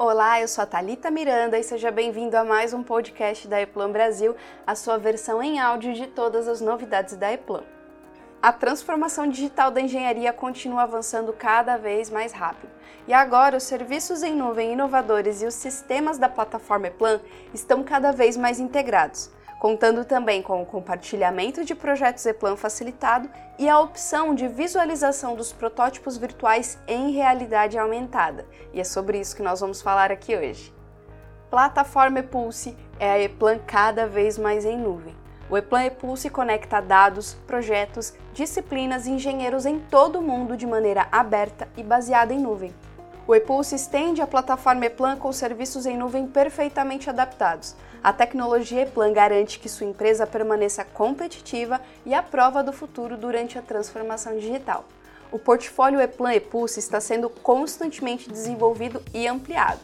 Olá, eu sou a Thalita Miranda e seja bem-vindo a mais um podcast da Eplan Brasil, a sua versão em áudio de todas as novidades da Eplan. A transformação digital da engenharia continua avançando cada vez mais rápido. E agora, os serviços em nuvem inovadores e os sistemas da plataforma Eplan estão cada vez mais integrados contando também com o compartilhamento de projetos Eplan facilitado e a opção de visualização dos protótipos virtuais em realidade aumentada. E é sobre isso que nós vamos falar aqui hoje. Plataforma Epulse é a Eplan cada vez mais em nuvem. O Eplan Epulse conecta dados, projetos, disciplinas e engenheiros em todo o mundo de maneira aberta e baseada em nuvem. O ePulse estende a plataforma ePlan com serviços em nuvem perfeitamente adaptados. A tecnologia ePlan garante que sua empresa permaneça competitiva e à prova do futuro durante a transformação digital. O portfólio ePlan ePulse está sendo constantemente desenvolvido e ampliado.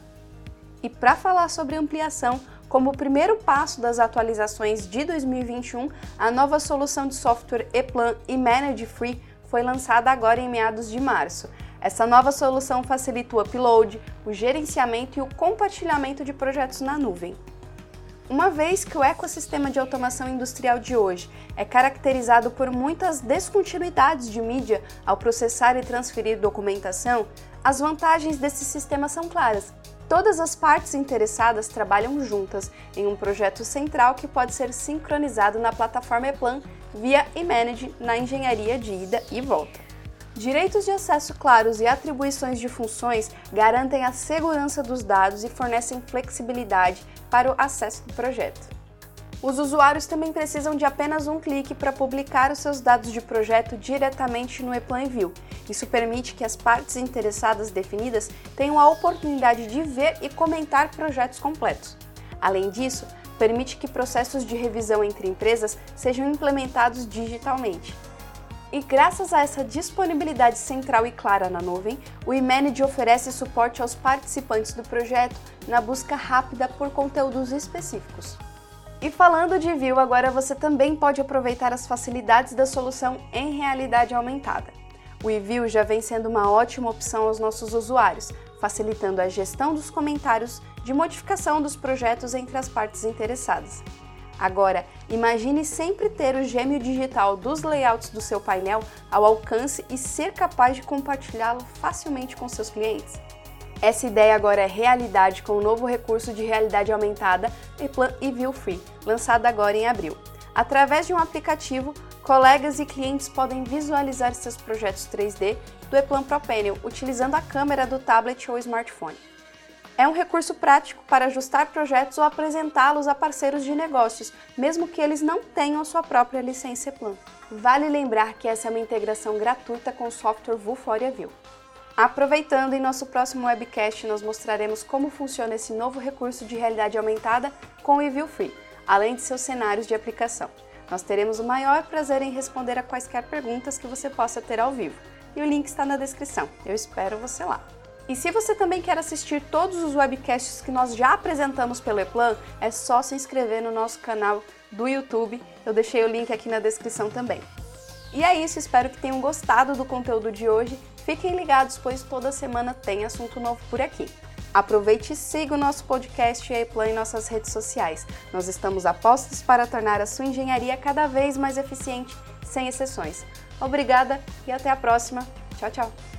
E para falar sobre ampliação, como primeiro passo das atualizações de 2021, a nova solução de software ePlan e Manage Free foi lançada agora em meados de março. Essa nova solução facilita o upload, o gerenciamento e o compartilhamento de projetos na nuvem. Uma vez que o ecossistema de automação industrial de hoje é caracterizado por muitas descontinuidades de mídia ao processar e transferir documentação, as vantagens desse sistema são claras. Todas as partes interessadas trabalham juntas em um projeto central que pode ser sincronizado na plataforma ePlan via eManage na engenharia de ida e volta. Direitos de acesso claros e atribuições de funções garantem a segurança dos dados e fornecem flexibilidade para o acesso do projeto. Os usuários também precisam de apenas um clique para publicar os seus dados de projeto diretamente no ePlan View. Isso permite que as partes interessadas definidas tenham a oportunidade de ver e comentar projetos completos. Além disso, permite que processos de revisão entre empresas sejam implementados digitalmente. E graças a essa disponibilidade central e clara na nuvem, o eManage oferece suporte aos participantes do projeto na busca rápida por conteúdos específicos. E falando de View, agora você também pode aproveitar as facilidades da solução em realidade aumentada. O eView já vem sendo uma ótima opção aos nossos usuários, facilitando a gestão dos comentários de modificação dos projetos entre as partes interessadas. Agora, imagine sempre ter o gêmeo digital dos layouts do seu painel ao alcance e ser capaz de compartilhá-lo facilmente com seus clientes. Essa ideia agora é realidade com o novo recurso de realidade aumentada Eplan e View Free, lançado agora em abril. Através de um aplicativo, colegas e clientes podem visualizar seus projetos 3D do Eplan Pro Panel utilizando a câmera do tablet ou smartphone. É um recurso prático para ajustar projetos ou apresentá-los a parceiros de negócios, mesmo que eles não tenham sua própria licença Plan. Vale lembrar que essa é uma integração gratuita com o software Vuforia View. Aproveitando, em nosso próximo webcast nós mostraremos como funciona esse novo recurso de realidade aumentada com o eView Free, além de seus cenários de aplicação. Nós teremos o maior prazer em responder a quaisquer perguntas que você possa ter ao vivo. E o link está na descrição. Eu espero você lá. E se você também quer assistir todos os webcasts que nós já apresentamos pelo Eplan, é só se inscrever no nosso canal do YouTube. Eu deixei o link aqui na descrição também. E é isso, espero que tenham gostado do conteúdo de hoje. Fiquem ligados, pois toda semana tem assunto novo por aqui. Aproveite e siga o nosso podcast e Eplan em nossas redes sociais. Nós estamos apostos para tornar a sua engenharia cada vez mais eficiente, sem exceções. Obrigada e até a próxima. Tchau, tchau!